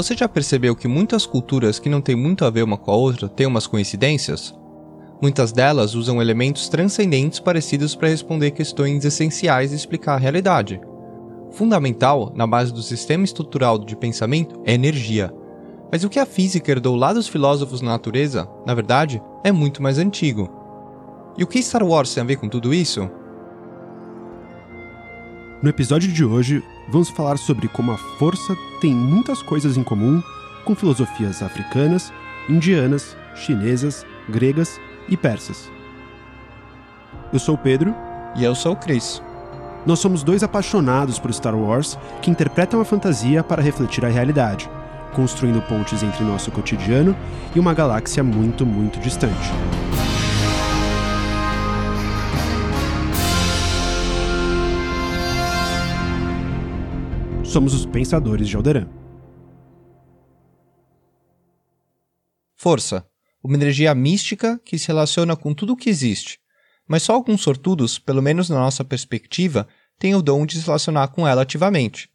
Você já percebeu que muitas culturas que não têm muito a ver uma com a outra têm umas coincidências? Muitas delas usam elementos transcendentes parecidos para responder questões essenciais e explicar a realidade. Fundamental, na base do sistema estrutural de pensamento, é energia. Mas o que a física herdou lá dos filósofos na natureza, na verdade, é muito mais antigo. E o que Star Wars tem a ver com tudo isso? No episódio de hoje, vamos falar sobre como a força tem muitas coisas em comum com filosofias africanas, indianas, chinesas, gregas e persas. Eu sou o Pedro. E eu sou o Chris. Nós somos dois apaixonados por Star Wars que interpretam a fantasia para refletir a realidade, construindo pontes entre nosso cotidiano e uma galáxia muito, muito distante. Somos os Pensadores de Alderan. Força. Uma energia mística que se relaciona com tudo o que existe. Mas só alguns sortudos, pelo menos na nossa perspectiva, têm o dom de se relacionar com ela ativamente.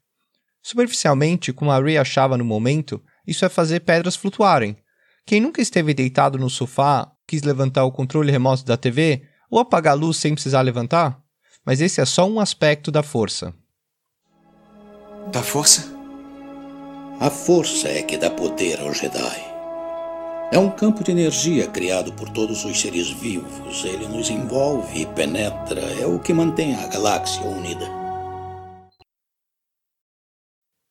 Superficialmente, como a Ray achava no momento, isso é fazer pedras flutuarem. Quem nunca esteve deitado no sofá, quis levantar o controle remoto da TV ou apagar a luz sem precisar levantar? Mas esse é só um aspecto da força. Da força? A força é que dá poder ao Jedi. É um campo de energia criado por todos os seres vivos. Ele nos envolve e penetra. É o que mantém a galáxia unida.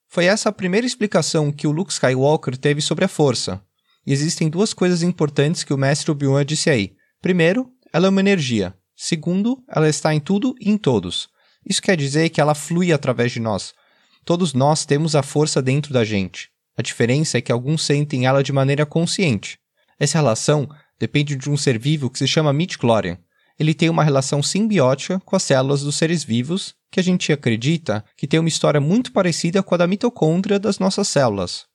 Foi essa a primeira explicação que o Luke Skywalker teve sobre a força. E existem duas coisas importantes que o mestre Obi-Wan disse aí. Primeiro, ela é uma energia. Segundo, ela está em tudo e em todos. Isso quer dizer que ela flui através de nós Todos nós temos a força dentro da gente. A diferença é que alguns sentem ela de maneira consciente. Essa relação depende de um ser vivo que se chama midichlorian. Ele tem uma relação simbiótica com as células dos seres vivos, que a gente acredita que tem uma história muito parecida com a da mitocôndria das nossas células.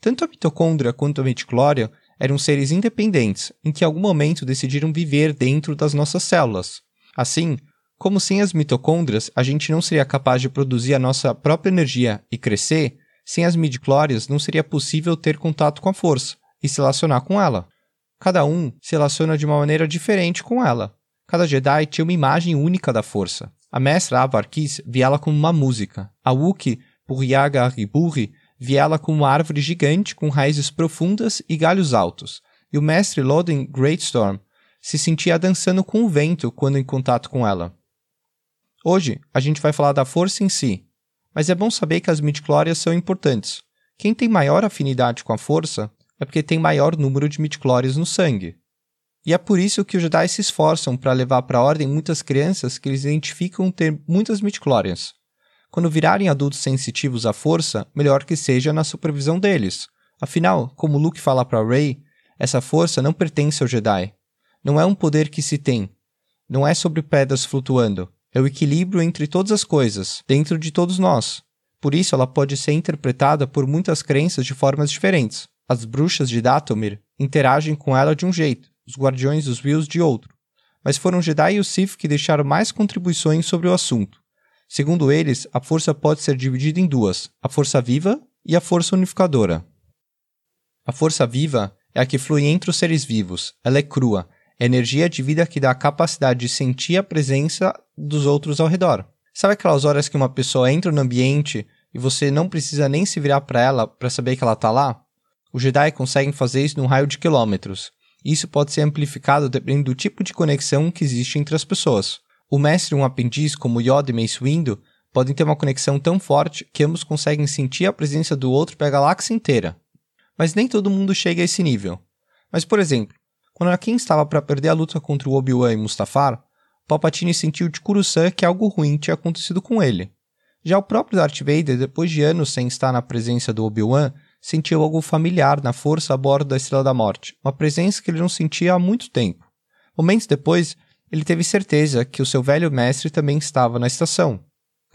Tanto a mitocôndria quanto a midichlorian eram seres independentes, em que em algum momento decidiram viver dentro das nossas células. Assim, como sem as mitocôndrias a gente não seria capaz de produzir a nossa própria energia e crescer, sem as midichlorias não seria possível ter contato com a força e se relacionar com ela. Cada um se relaciona de uma maneira diferente com ela. Cada Jedi tinha uma imagem única da força. A mestra Avarkis via ela como uma música. A Wookiee, Puryaga Riburi, via ela como uma árvore gigante com raízes profundas e galhos altos. E o mestre Loden Greatstorm se sentia dançando com o vento quando em contato com ela. Hoje, a gente vai falar da força em si, mas é bom saber que as midichlorias são importantes. Quem tem maior afinidade com a força é porque tem maior número de midichlorias no sangue. E é por isso que os Jedi se esforçam para levar para a ordem muitas crianças que eles identificam ter muitas midichlorians. Quando virarem adultos sensitivos à força, melhor que seja na supervisão deles. Afinal, como Luke fala para Rey, essa força não pertence ao Jedi. Não é um poder que se tem. Não é sobre pedras flutuando é o equilíbrio entre todas as coisas, dentro de todos nós. Por isso, ela pode ser interpretada por muitas crenças de formas diferentes. As bruxas de Dathomir interagem com ela de um jeito, os guardiões dos Wills de outro. Mas foram Jedi e o Sith que deixaram mais contribuições sobre o assunto. Segundo eles, a força pode ser dividida em duas: a força viva e a força unificadora. A força viva é a que flui entre os seres vivos. Ela é crua, energia de vida que dá a capacidade de sentir a presença dos outros ao redor. Sabe aquelas horas que uma pessoa entra no ambiente e você não precisa nem se virar para ela para saber que ela está lá? Os Jedi conseguem fazer isso num raio de quilômetros. Isso pode ser amplificado dependendo do tipo de conexão que existe entre as pessoas. O mestre e um aprendiz, como Yoda e Mace Windu, podem ter uma conexão tão forte que ambos conseguem sentir a presença do outro para a galáxia inteira. Mas nem todo mundo chega a esse nível. Mas, por exemplo, quando Anakin estava para perder a luta contra o Obi-Wan e Mustafar, Palpatine sentiu de Coruscant que algo ruim tinha acontecido com ele. Já o próprio Darth Vader, depois de anos sem estar na presença do Obi-Wan, sentiu algo familiar na força a bordo da Estrela da Morte, uma presença que ele não sentia há muito tempo. Momentos depois, ele teve certeza que o seu velho mestre também estava na estação.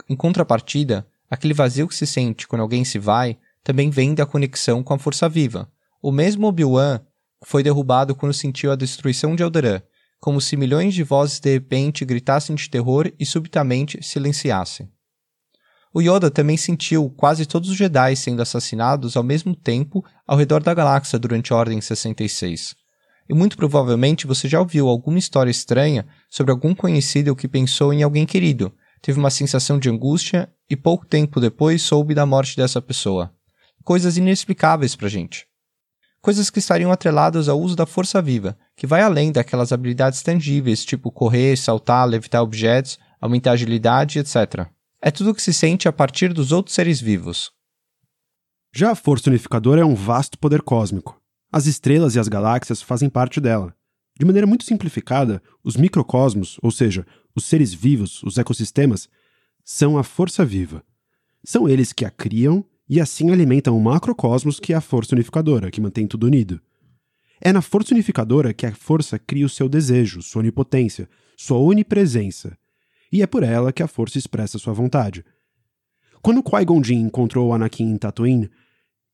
Em contrapartida, aquele vazio que se sente quando alguém se vai também vem da conexão com a força viva. O mesmo Obi-Wan foi derrubado quando sentiu a destruição de Alderaan, como se milhões de vozes de repente gritassem de terror e subitamente silenciassem. O Yoda também sentiu quase todos os Jedi sendo assassinados ao mesmo tempo ao redor da galáxia durante a Ordem 66. E muito provavelmente você já ouviu alguma história estranha sobre algum conhecido que pensou em alguém querido, teve uma sensação de angústia e pouco tempo depois soube da morte dessa pessoa. Coisas inexplicáveis pra gente. Coisas que estariam atreladas ao uso da força viva, que vai além daquelas habilidades tangíveis, tipo correr, saltar, levitar objetos, aumentar a agilidade, etc. É tudo que se sente a partir dos outros seres vivos. Já a força unificadora é um vasto poder cósmico. As estrelas e as galáxias fazem parte dela. De maneira muito simplificada, os microcosmos, ou seja, os seres vivos, os ecossistemas, são a força viva. São eles que a criam e assim alimentam o macrocosmos que é a força unificadora, que mantém tudo unido. É na força unificadora que a força cria o seu desejo, sua onipotência, sua onipresença. E é por ela que a força expressa sua vontade. Quando Qui-Gon Jinn encontrou o Anakin em Tatooine,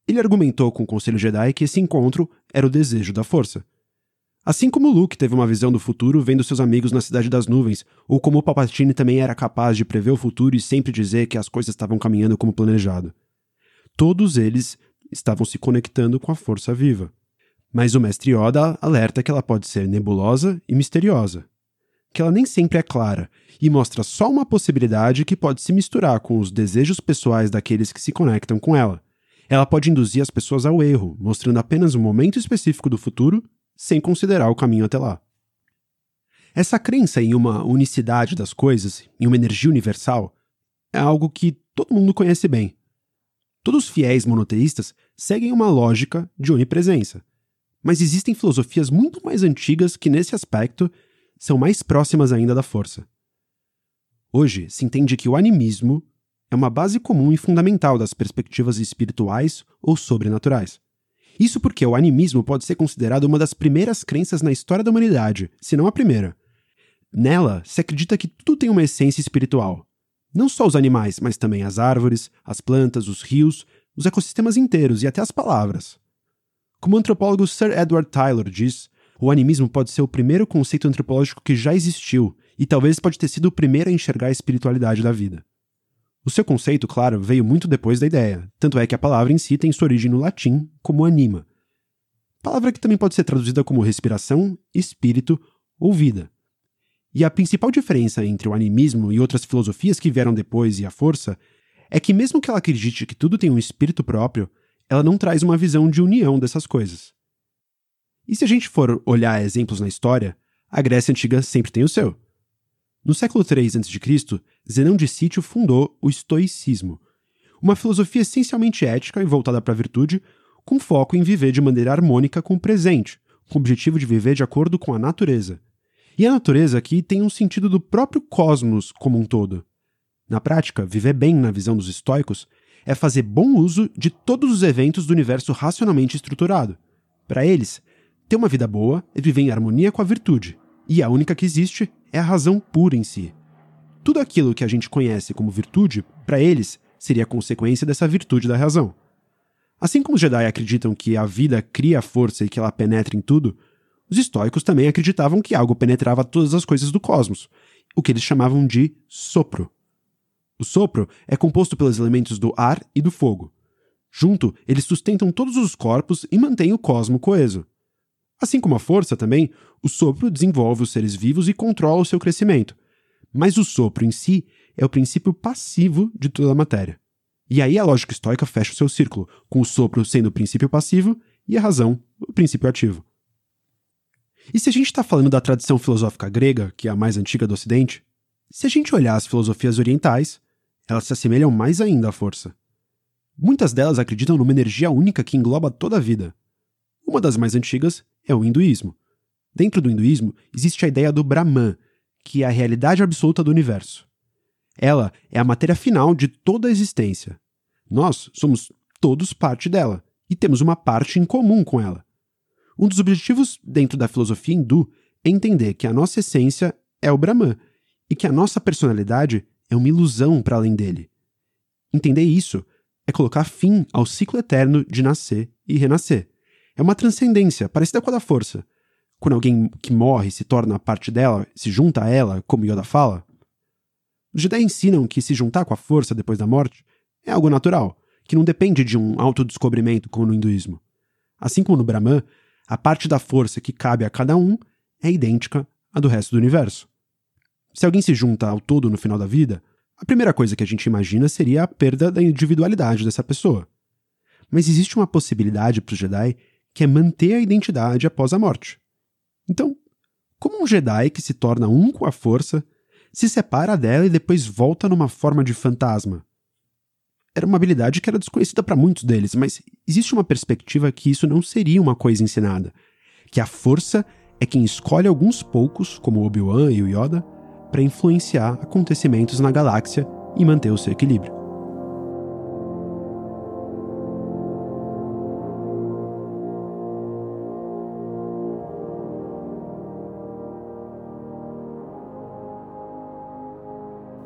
ele argumentou com o Conselho Jedi que esse encontro era o desejo da força. Assim como Luke teve uma visão do futuro vendo seus amigos na Cidade das Nuvens, ou como Palpatine também era capaz de prever o futuro e sempre dizer que as coisas estavam caminhando como planejado. Todos eles estavam se conectando com a força viva. Mas o mestre Yoda alerta que ela pode ser nebulosa e misteriosa, que ela nem sempre é clara e mostra só uma possibilidade que pode se misturar com os desejos pessoais daqueles que se conectam com ela. Ela pode induzir as pessoas ao erro, mostrando apenas um momento específico do futuro sem considerar o caminho até lá. Essa crença em uma unicidade das coisas, em uma energia universal, é algo que todo mundo conhece bem. Todos os fiéis monoteístas seguem uma lógica de onipresença. Mas existem filosofias muito mais antigas que, nesse aspecto, são mais próximas ainda da força. Hoje se entende que o animismo é uma base comum e fundamental das perspectivas espirituais ou sobrenaturais. Isso porque o animismo pode ser considerado uma das primeiras crenças na história da humanidade, se não a primeira. Nela, se acredita que tudo tem uma essência espiritual. Não só os animais, mas também as árvores, as plantas, os rios, os ecossistemas inteiros e até as palavras. Como o antropólogo Sir Edward Tyler diz, o animismo pode ser o primeiro conceito antropológico que já existiu, e talvez pode ter sido o primeiro a enxergar a espiritualidade da vida. O seu conceito, claro, veio muito depois da ideia, tanto é que a palavra em si tem sua origem no latim como anima. Palavra que também pode ser traduzida como respiração, espírito ou vida. E a principal diferença entre o animismo e outras filosofias que vieram depois e a força é que, mesmo que ela acredite que tudo tem um espírito próprio, ela não traz uma visão de união dessas coisas. E se a gente for olhar exemplos na história, a Grécia Antiga sempre tem o seu. No século III a.C., Zenão de Sítio fundou o estoicismo, uma filosofia essencialmente ética e voltada para a virtude, com foco em viver de maneira harmônica com o presente, com o objetivo de viver de acordo com a natureza. E a natureza aqui tem um sentido do próprio cosmos como um todo. Na prática, viver bem na visão dos estoicos é fazer bom uso de todos os eventos do universo racionalmente estruturado. Para eles, ter uma vida boa é viver em harmonia com a virtude, e a única que existe é a razão pura em si. Tudo aquilo que a gente conhece como virtude, para eles, seria consequência dessa virtude da razão. Assim como os Jedi acreditam que a vida cria força e que ela penetra em tudo, os estoicos também acreditavam que algo penetrava todas as coisas do cosmos, o que eles chamavam de sopro. O sopro é composto pelos elementos do ar e do fogo. Junto, eles sustentam todos os corpos e mantêm o cosmo coeso. Assim como a força também, o sopro desenvolve os seres vivos e controla o seu crescimento. Mas o sopro em si é o princípio passivo de toda a matéria. E aí a lógica estoica fecha o seu círculo, com o sopro sendo o princípio passivo e a razão o princípio ativo. E se a gente está falando da tradição filosófica grega, que é a mais antiga do Ocidente, se a gente olhar as filosofias orientais, elas se assemelham mais ainda à força. Muitas delas acreditam numa energia única que engloba toda a vida. Uma das mais antigas é o hinduísmo. Dentro do hinduísmo existe a ideia do Brahman, que é a realidade absoluta do universo. Ela é a matéria final de toda a existência. Nós somos todos parte dela e temos uma parte em comum com ela. Um dos objetivos dentro da filosofia hindu é entender que a nossa essência é o Brahman e que a nossa personalidade é uma ilusão para além dele. Entender isso é colocar fim ao ciclo eterno de nascer e renascer. É uma transcendência, parecida com a da força. Quando alguém que morre se torna parte dela, se junta a ela, como Yoda fala. Os Jedi ensinam que se juntar com a força depois da morte é algo natural, que não depende de um autodescobrimento como no hinduísmo. Assim como no Brahman, a parte da força que cabe a cada um é idêntica à do resto do universo. Se alguém se junta ao todo no final da vida, a primeira coisa que a gente imagina seria a perda da individualidade dessa pessoa. Mas existe uma possibilidade para os Jedi que é manter a identidade após a morte. Então, como um Jedi que se torna um com a força se separa dela e depois volta numa forma de fantasma? Era uma habilidade que era desconhecida para muitos deles, mas existe uma perspectiva que isso não seria uma coisa ensinada, que a força é quem escolhe alguns poucos, como Obi-Wan e o Yoda, para influenciar acontecimentos na galáxia e manter o seu equilíbrio.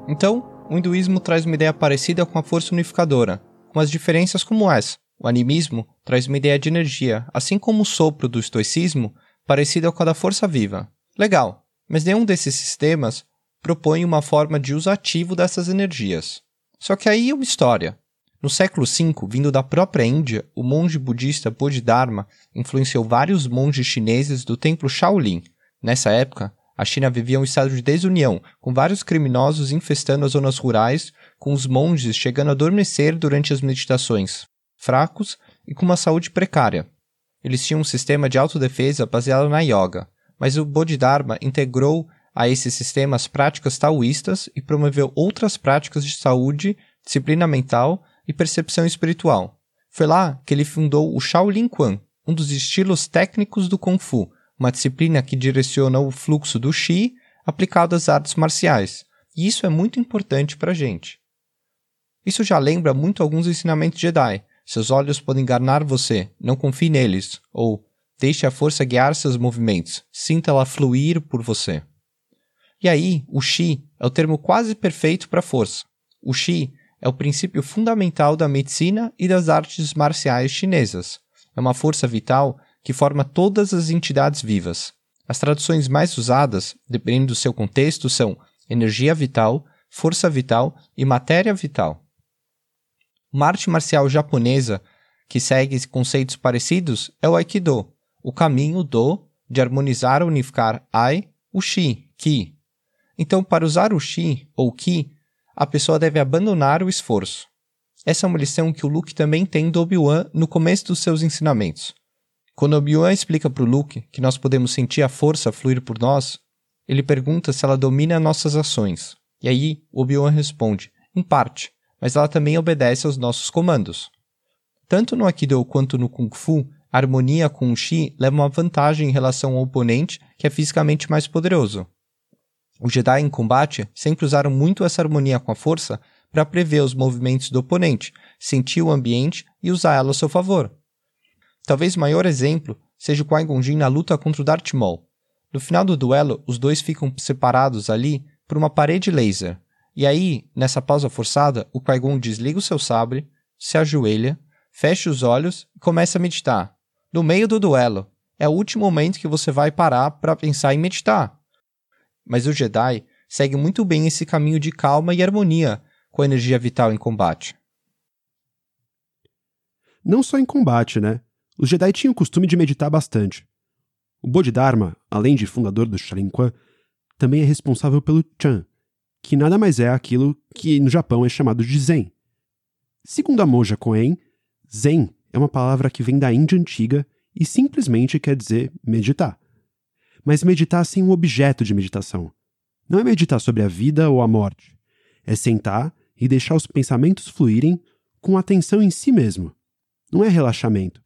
Então, o hinduísmo traz uma ideia parecida com a força unificadora, com as diferenças como essa. O animismo traz uma ideia de energia, assim como o sopro do estoicismo, parecida com a da força viva. Legal, mas nenhum desses sistemas propõe uma forma de uso ativo dessas energias. Só que aí é uma história. No século V, vindo da própria Índia, o monge budista Bodhidharma influenciou vários monges chineses do templo Shaolin. Nessa época, a China vivia um estado de desunião, com vários criminosos infestando as zonas rurais, com os monges chegando a adormecer durante as meditações, fracos e com uma saúde precária. Eles tinham um sistema de autodefesa baseado na yoga, mas o Bodhidharma integrou a esse sistema as práticas taoístas e promoveu outras práticas de saúde, disciplina mental e percepção espiritual. Foi lá que ele fundou o Shaolin Quan, um dos estilos técnicos do Kung Fu, uma disciplina que direciona o fluxo do Qi aplicado às artes marciais. E isso é muito importante para a gente. Isso já lembra muito alguns ensinamentos Jedi. Seus olhos podem enganar você, não confie neles. Ou deixe a força guiar seus movimentos, sinta ela fluir por você. E aí, o Qi é o termo quase perfeito para força. O Qi é o princípio fundamental da medicina e das artes marciais chinesas. É uma força vital que forma todas as entidades vivas. As traduções mais usadas, dependendo do seu contexto, são energia vital, força vital e matéria vital. Uma arte marcial japonesa que segue conceitos parecidos é o Aikido, o caminho do de harmonizar ou unificar Ai, o Shi, Ki. Então, para usar o Shi ou Ki, a pessoa deve abandonar o esforço. Essa é uma lição que o Luke também tem do Obi-Wan no começo dos seus ensinamentos. Quando Obi-Wan explica para o Luke que nós podemos sentir a força fluir por nós, ele pergunta se ela domina nossas ações. E aí, Obi-Wan responde: em parte, mas ela também obedece aos nossos comandos. Tanto no Aikido quanto no Kung Fu, a harmonia com o Shi leva uma vantagem em relação ao oponente que é fisicamente mais poderoso. Os Jedi em combate sempre usaram muito essa harmonia com a força para prever os movimentos do oponente, sentir o ambiente e usar ela a seu favor. Talvez o maior exemplo seja o Qui-Gon Jinn na luta contra o Darth Maul. No final do duelo, os dois ficam separados ali por uma parede laser. E aí, nessa pausa forçada, o Qui-Gon desliga o seu sabre, se ajoelha, fecha os olhos e começa a meditar. No meio do duelo, é o último momento que você vai parar para pensar em meditar. Mas o Jedi segue muito bem esse caminho de calma e harmonia com a energia vital em combate. Não só em combate, né? Os Jedi tinham o costume de meditar bastante. O Bodhidharma, além de fundador do Shaolin também é responsável pelo Chan, que nada mais é aquilo que no Japão é chamado de Zen. Segundo a monja Koen, Zen é uma palavra que vem da Índia antiga e simplesmente quer dizer meditar. Mas meditar sem um objeto de meditação. Não é meditar sobre a vida ou a morte. É sentar e deixar os pensamentos fluírem com atenção em si mesmo. Não é relaxamento,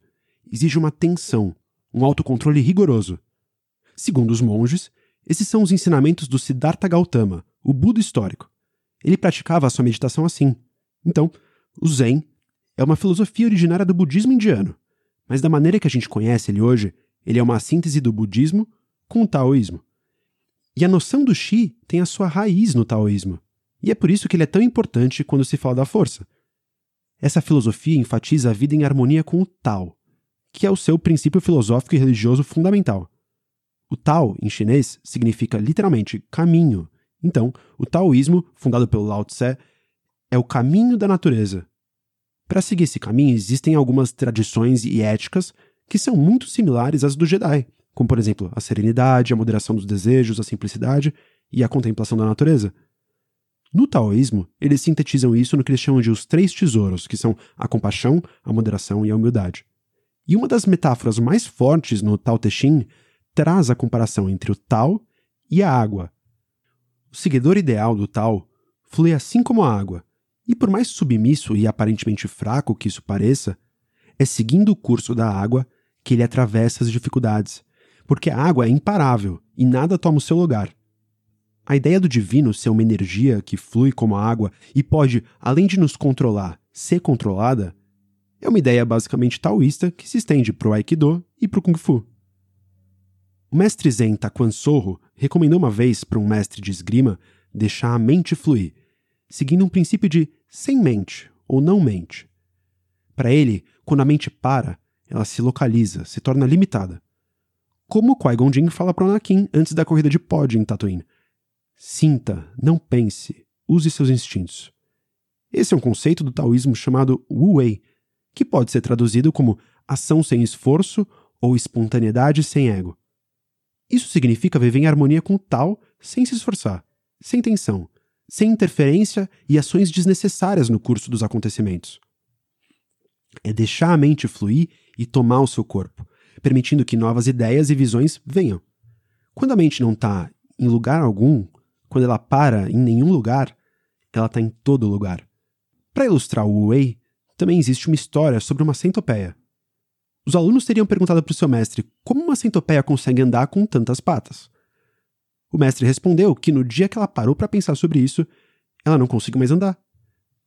exige uma tensão, um autocontrole rigoroso. Segundo os monges, esses são os ensinamentos do Siddhartha Gautama, o Buda histórico. Ele praticava a sua meditação assim. Então, o Zen é uma filosofia originária do budismo indiano, mas da maneira que a gente conhece ele hoje, ele é uma síntese do budismo com o taoísmo. E a noção do Shi tem a sua raiz no taoísmo, e é por isso que ele é tão importante quando se fala da força. Essa filosofia enfatiza a vida em harmonia com o Tao, que é o seu princípio filosófico e religioso fundamental. O Tao, em chinês, significa literalmente caminho, Então, o taoísmo, fundado pelo Lao Tse, é o caminho da natureza. Para seguir esse caminho, existem algumas tradições e éticas que são muito similares às do Jedi, como por exemplo a serenidade, a moderação dos desejos, a simplicidade e a contemplação da natureza. No taoísmo, eles sintetizam isso no que eles chamam de os três tesouros, que são a compaixão, a moderação e a humildade. E uma das metáforas mais fortes no Tao Te Ching traz a comparação entre o Tao e a água. O seguidor ideal do Tao flui assim como a água, e por mais submisso e aparentemente fraco que isso pareça, é seguindo o curso da água que ele atravessa as dificuldades, porque a água é imparável e nada toma o seu lugar. A ideia do divino ser uma energia que flui como a água e pode, além de nos controlar, ser controlada, é uma ideia basicamente taoísta que se estende para o Aikido e para o Kung Fu. O mestre Zen Taquan Sorro recomendou uma vez para um mestre de esgrima deixar a mente fluir, seguindo um princípio de sem mente ou não mente. Para ele, quando a mente para, ela se localiza, se torna limitada. Como Qui-Gon Jinn fala para Anakin antes da corrida de pod em Tatooine. Sinta, não pense, use seus instintos. Esse é um conceito do taoísmo chamado Wu Wei, que pode ser traduzido como ação sem esforço ou espontaneidade sem ego. Isso significa viver em harmonia com o Tao sem se esforçar, sem tensão, sem interferência e ações desnecessárias no curso dos acontecimentos. É deixar a mente fluir e tomar o seu corpo, permitindo que novas ideias e visões venham. Quando a mente não está em lugar algum, quando ela para em nenhum lugar, ela está em todo lugar. Para ilustrar o Wei, também existe uma história sobre uma centopeia. Os alunos teriam perguntado para o seu mestre como uma centopeia consegue andar com tantas patas. O mestre respondeu que no dia que ela parou para pensar sobre isso, ela não conseguiu mais andar.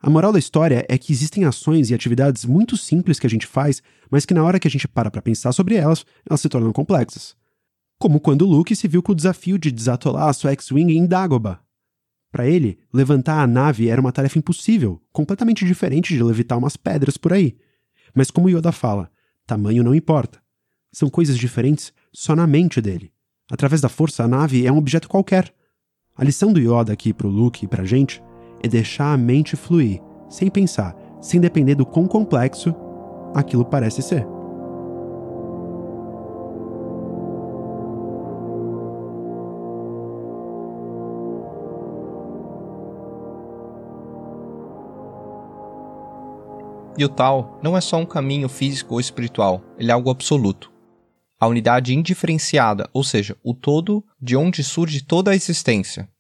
A moral da história é que existem ações e atividades muito simples que a gente faz, mas que na hora que a gente para para pensar sobre elas, elas se tornam complexas. Como quando Luke se viu com o desafio de desatolar a sua X-Wing em Dagobah. Para ele, levantar a nave era uma tarefa impossível, completamente diferente de levitar umas pedras por aí. Mas como Yoda fala, tamanho não importa. São coisas diferentes só na mente dele. Através da força, a nave é um objeto qualquer. A lição do Yoda aqui pro Luke e pra gente é deixar a mente fluir, sem pensar, sem depender do quão complexo aquilo parece ser. E o tal não é só um caminho físico ou espiritual, ele é algo absoluto. A unidade indiferenciada, ou seja, o todo de onde surge toda a existência,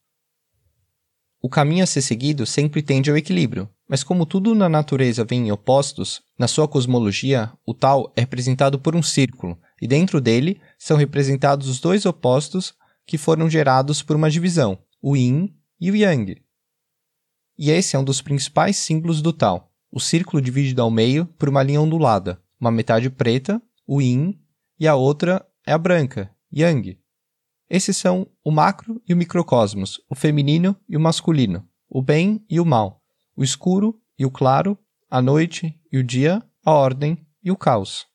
o caminho a ser seguido sempre tende ao equilíbrio, mas como tudo na natureza vem em opostos, na sua cosmologia, o tal é representado por um círculo, e dentro dele são representados os dois opostos que foram gerados por uma divisão, o Yin e o Yang. E esse é um dos principais símbolos do tal. O círculo dividido ao meio por uma linha ondulada, uma metade preta, o Yin, e a outra é a branca, Yang. Esses são o macro e o microcosmos, o feminino e o masculino, o bem e o mal, o escuro e o claro, a noite e o dia, a ordem e o caos.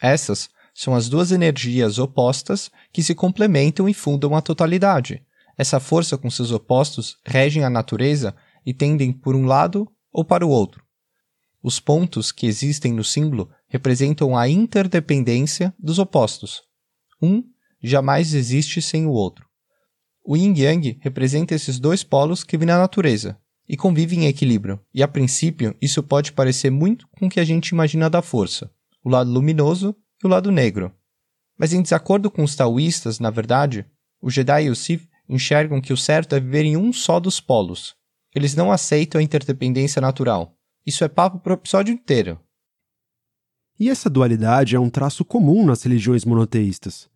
Essas são as duas energias opostas que se complementam e fundam a totalidade. Essa força com seus opostos regem a natureza e tendem por um lado ou para o outro. Os pontos que existem no símbolo representam a interdependência dos opostos. Um jamais existe sem o outro. O yin yang representa esses dois polos que vêm na natureza e convivem em equilíbrio, e a princípio isso pode parecer muito com o que a gente imagina da força, o lado luminoso e o lado negro. Mas em desacordo com os taoístas, na verdade, o Jedi e o Sith enxergam que o certo é viver em um só dos polos. Eles não aceitam a interdependência natural. Isso é papo para o episódio inteiro. E essa dualidade é um traço comum nas religiões monoteístas.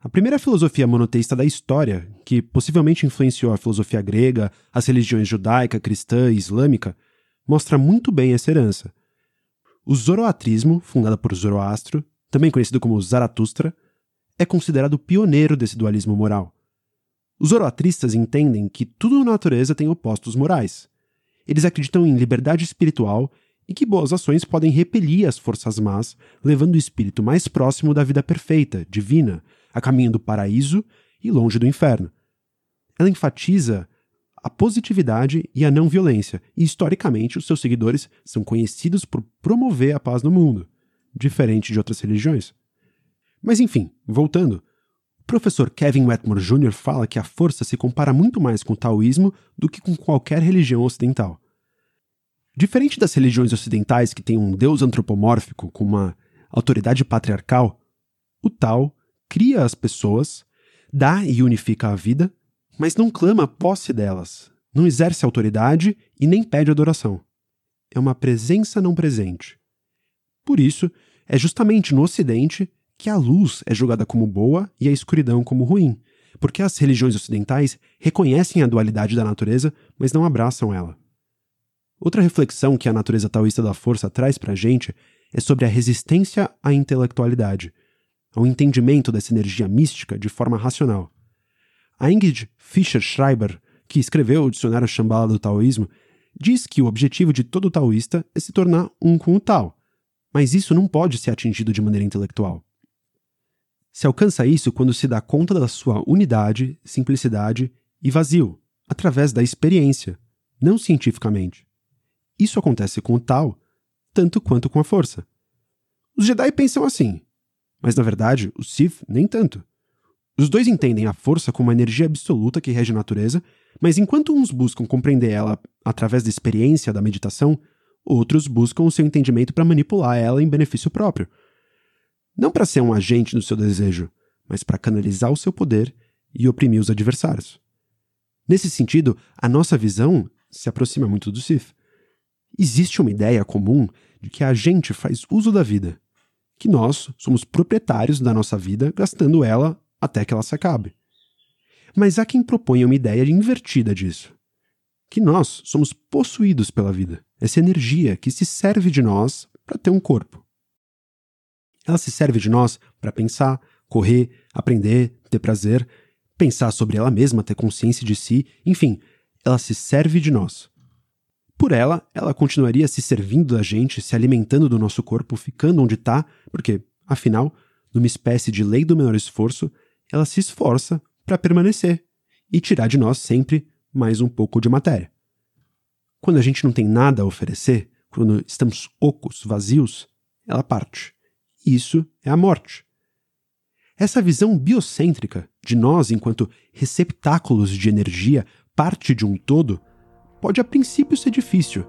A primeira filosofia monoteísta da história, que possivelmente influenciou a filosofia grega, as religiões judaica, cristã e islâmica, mostra muito bem essa herança. O zoroatrismo, fundado por Zoroastro, também conhecido como Zaratustra, é considerado pioneiro desse dualismo moral. Os zoroatristas entendem que tudo na natureza tem opostos morais. Eles acreditam em liberdade espiritual e que boas ações podem repelir as forças más, levando o espírito mais próximo da vida perfeita, divina, a caminho do paraíso e longe do inferno. Ela enfatiza a positividade e a não violência, e historicamente os seus seguidores são conhecidos por promover a paz no mundo, diferente de outras religiões. Mas enfim, voltando, o professor Kevin Wetmore Jr. fala que a força se compara muito mais com o taoísmo do que com qualquer religião ocidental. Diferente das religiões ocidentais que têm um deus antropomórfico com uma autoridade patriarcal, o Tao cria as pessoas, dá e unifica a vida, mas não clama posse delas, não exerce autoridade e nem pede adoração. É uma presença não presente. Por isso, é justamente no Ocidente que a luz é julgada como boa e a escuridão como ruim, porque as religiões ocidentais reconhecem a dualidade da natureza, mas não abraçam ela. Outra reflexão que a natureza taoísta da força traz para a gente é sobre a resistência à intelectualidade, ao entendimento dessa energia mística de forma racional. A Ingrid Fischer-Schreiber, que escreveu o Dicionário Shambhala do Taoísmo, diz que o objetivo de todo taoísta é se tornar um com o Tao, mas isso não pode ser atingido de maneira intelectual. Se alcança isso quando se dá conta da sua unidade, simplicidade e vazio, através da experiência, não cientificamente. Isso acontece com o Tao, tanto quanto com a força. Os Jedi pensam assim, mas na verdade os Sith nem tanto. Os dois entendem a força como uma energia absoluta que rege a natureza, mas enquanto uns buscam compreender ela através da experiência da meditação, outros buscam o seu entendimento para manipular ela em benefício próprio. Não para ser um agente do seu desejo, mas para canalizar o seu poder e oprimir os adversários. Nesse sentido, a nossa visão se aproxima muito do Sith. Existe uma ideia comum de que a gente faz uso da vida, que nós somos proprietários da nossa vida gastando ela até que ela se acabe. Mas há quem proponha uma ideia invertida disso. Que nós somos possuídos pela vida, essa energia que se serve de nós para ter um corpo. Ela se serve de nós para pensar, correr, aprender, ter prazer, pensar sobre ela mesma, ter consciência de si, enfim, ela se serve de nós. Por ela, ela continuaria se servindo da gente, se alimentando do nosso corpo, ficando onde está, porque, afinal, numa espécie de lei do menor esforço, ela se esforça para permanecer e tirar de nós sempre mais um pouco de matéria. Quando a gente não tem nada a oferecer, quando estamos ocos, vazios, ela parte. Isso é a morte. Essa visão biocêntrica de nós enquanto receptáculos de energia, parte de um todo, pode a princípio ser difícil,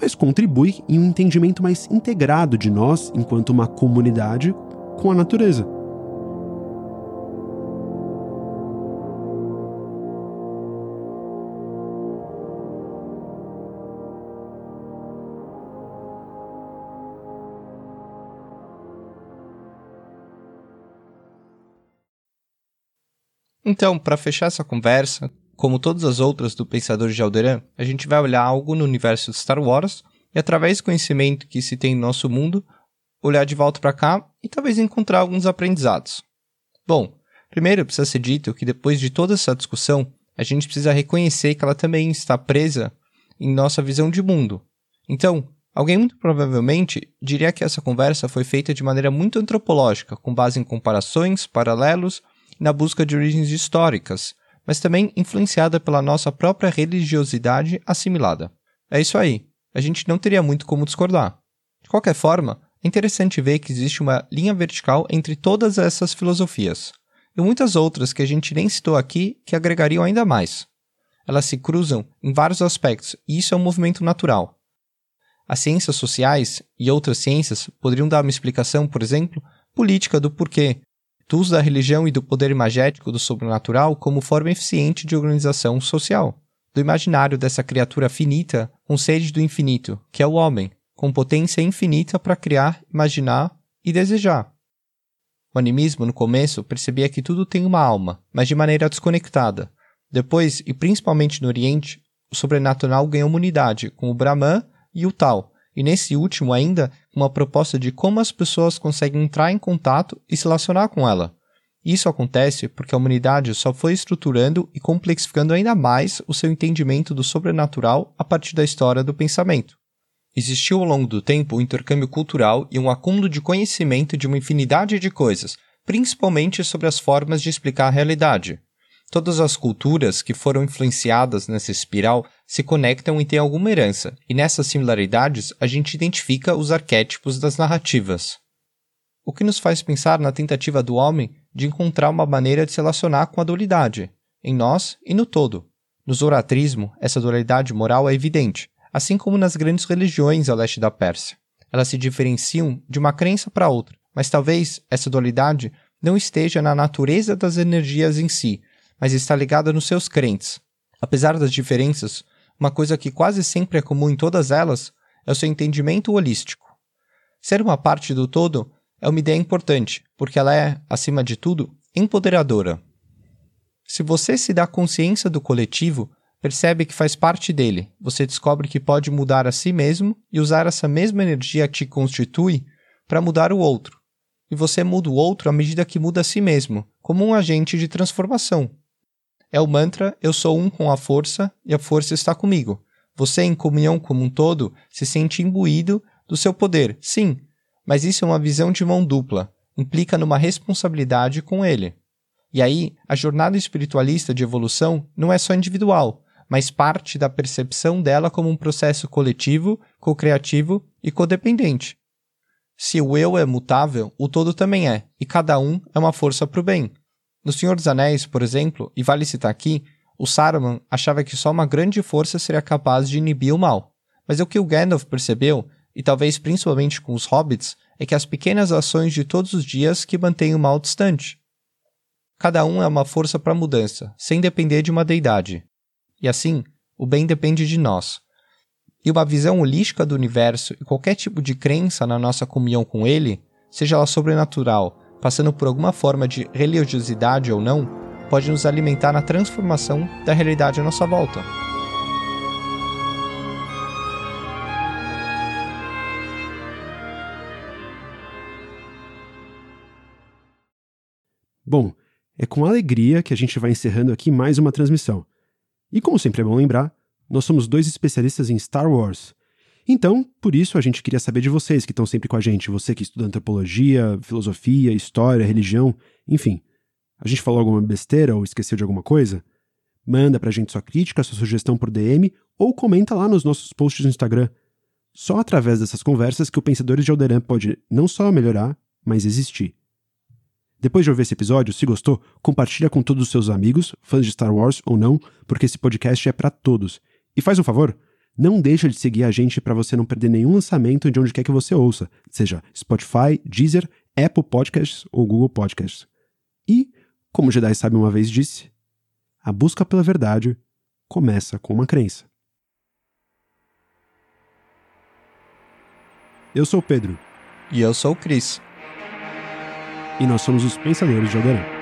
mas contribui em um entendimento mais integrado de nós enquanto uma comunidade com a natureza. Então, para fechar essa conversa, como todas as outras do Pensador de Alderan, a gente vai olhar algo no universo de Star Wars e, através do conhecimento que se tem no nosso mundo, olhar de volta para cá e talvez encontrar alguns aprendizados. Bom, primeiro precisa ser dito que depois de toda essa discussão, a gente precisa reconhecer que ela também está presa em nossa visão de mundo. Então, alguém muito provavelmente diria que essa conversa foi feita de maneira muito antropológica, com base em comparações, paralelos na busca de origens históricas, mas também influenciada pela nossa própria religiosidade assimilada. É isso aí, a gente não teria muito como discordar. De qualquer forma, é interessante ver que existe uma linha vertical entre todas essas filosofias, e muitas outras que a gente nem citou aqui que agregariam ainda mais. Elas se cruzam em vários aspectos, e isso é um movimento natural. As ciências sociais e outras ciências poderiam dar uma explicação, por exemplo, política do porquê do uso da religião e do poder imagético do sobrenatural como forma eficiente de organização social, do imaginário dessa criatura finita com sede do infinito, que é o homem, com potência infinita para criar, imaginar e desejar. O animismo, no começo, percebia que tudo tem uma alma, mas de maneira desconectada. Depois, e principalmente no Oriente, o sobrenatural ganhou uma unidade, com o Brahman e o Tal, e nesse último ainda uma proposta de como as pessoas conseguem entrar em contato e se relacionar com ela. Isso acontece porque a humanidade só foi estruturando e complexificando ainda mais o seu entendimento do sobrenatural a partir da história do pensamento. Existiu ao longo do tempo um intercâmbio cultural e um acúmulo de conhecimento de uma infinidade de coisas, principalmente sobre as formas de explicar a realidade. Todas as culturas que foram influenciadas nessa espiral se conectam e têm alguma herança, e nessas similaridades a gente identifica os arquétipos das narrativas. O que nos faz pensar na tentativa do homem de encontrar uma maneira de se relacionar com a dualidade, em nós e no todo. No zoroatrismo, essa dualidade moral é evidente, assim como nas grandes religiões ao leste da Pérsia. Elas se diferenciam de uma crença para outra, mas talvez essa dualidade não esteja na natureza das energias em si, mas está ligada nos seus crentes. Apesar das diferenças, uma coisa que quase sempre é comum em todas elas é o seu entendimento holístico. Ser uma parte do todo é uma ideia importante, porque ela é, acima de tudo, empoderadora. Se você se dá consciência do coletivo, percebe que faz parte dele, você descobre que pode mudar a si mesmo e usar essa mesma energia que te constitui para mudar o outro. E você muda o outro à medida que muda a si mesmo, como um agente de transformação. É o mantra Eu sou um com a força e a força está comigo. Você, em comunhão como um todo, se sente imbuído do seu poder, sim, mas isso é uma visão de mão dupla, implica numa responsabilidade com ele. E aí, a jornada espiritualista de evolução não é só individual, mas parte da percepção dela como um processo coletivo, co-criativo e codependente. Se o eu é mutável, o todo também é, e cada um é uma força para o bem. No Senhor dos Anéis, por exemplo, e vale citar aqui, o Saruman achava que só uma grande força seria capaz de inibir o mal. Mas o que o Gandalf percebeu, e talvez principalmente com os hobbits, é que as pequenas ações de todos os dias que mantêm o mal distante. Cada um é uma força para mudança, sem depender de uma deidade. E assim, o bem depende de nós. E uma visão holística do universo e qualquer tipo de crença na nossa comunhão com ele, seja ela sobrenatural, passando por alguma forma de religiosidade ou não, pode nos alimentar na transformação da realidade à nossa volta. Bom, é com alegria que a gente vai encerrando aqui mais uma transmissão. E como sempre é bom lembrar, nós somos dois especialistas em Star Wars então, por isso a gente queria saber de vocês que estão sempre com a gente, você que estuda antropologia, filosofia, história, religião, enfim. A gente falou alguma besteira ou esqueceu de alguma coisa? Manda pra gente sua crítica, sua sugestão por DM ou comenta lá nos nossos posts no Instagram. Só através dessas conversas que o Pensadores de Alderan pode não só melhorar, mas existir. Depois de ouvir esse episódio, se gostou, compartilha com todos os seus amigos, fãs de Star Wars ou não, porque esse podcast é para todos. E faz um favor, não deixa de seguir a gente para você não perder nenhum lançamento de onde quer que você ouça, seja Spotify, Deezer, Apple Podcasts ou Google Podcasts. E, como Jedi sabe uma vez disse, a busca pela verdade começa com uma crença. Eu sou o Pedro. E eu sou o Cris. E nós somos os Pensadores de Alderan.